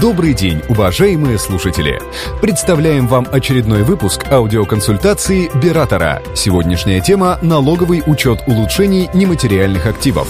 Добрый день, уважаемые слушатели! Представляем вам очередной выпуск аудиоконсультации Биратора. Сегодняшняя тема – налоговый учет улучшений нематериальных активов.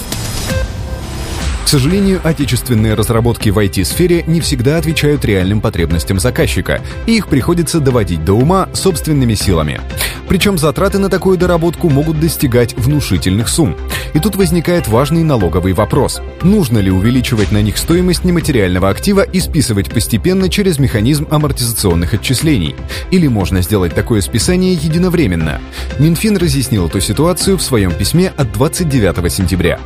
Сожалению, отечественные разработки в IT-сфере не всегда отвечают реальным потребностям заказчика, и их приходится доводить до ума собственными силами. Причем затраты на такую доработку могут достигать внушительных сумм. И тут возникает важный налоговый вопрос. Нужно ли увеличивать на них стоимость нематериального актива и списывать постепенно через механизм амортизационных отчислений? Или можно сделать такое списание единовременно? Минфин разъяснил эту ситуацию в своем письме от 29 сентября.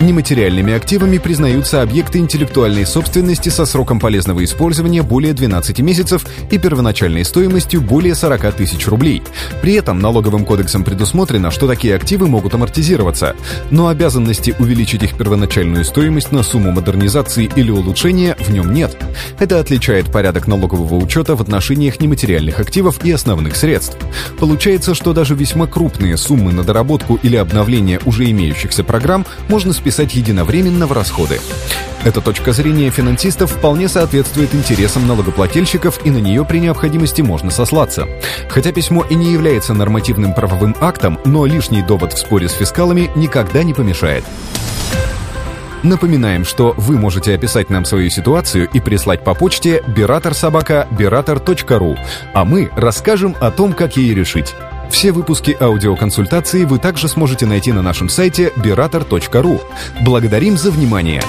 Нематериальными активами признаются объекты интеллектуальной собственности со сроком полезного использования более 12 месяцев и первоначальной стоимостью более 40 тысяч рублей. При этом налоговым кодексом предусмотрено, что такие активы могут амортизироваться, но обязанности увеличить их первоначальную стоимость на сумму модернизации или улучшения в нем нет. Это отличает порядок налогового учета в отношениях нематериальных активов и основных средств. Получается, что даже весьма крупные суммы на доработку или обновление уже имеющихся программ можно списать списать единовременно в расходы. Эта точка зрения финансистов вполне соответствует интересам налогоплательщиков и на нее при необходимости можно сослаться. Хотя письмо и не является нормативным правовым актом, но лишний довод в споре с фискалами никогда не помешает. Напоминаем, что вы можете описать нам свою ситуацию и прислать по почте beratorsobaka.berator.ru, а мы расскажем о том, как ее решить. Все выпуски аудиоконсультации вы также сможете найти на нашем сайте berator.ru. Благодарим за внимание!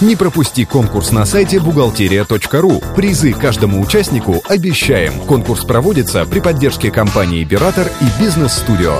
Не пропусти конкурс на сайте бухгалтерия.ру. Призы каждому участнику обещаем. Конкурс проводится при поддержке компании «Биратор» и «Бизнес-студио».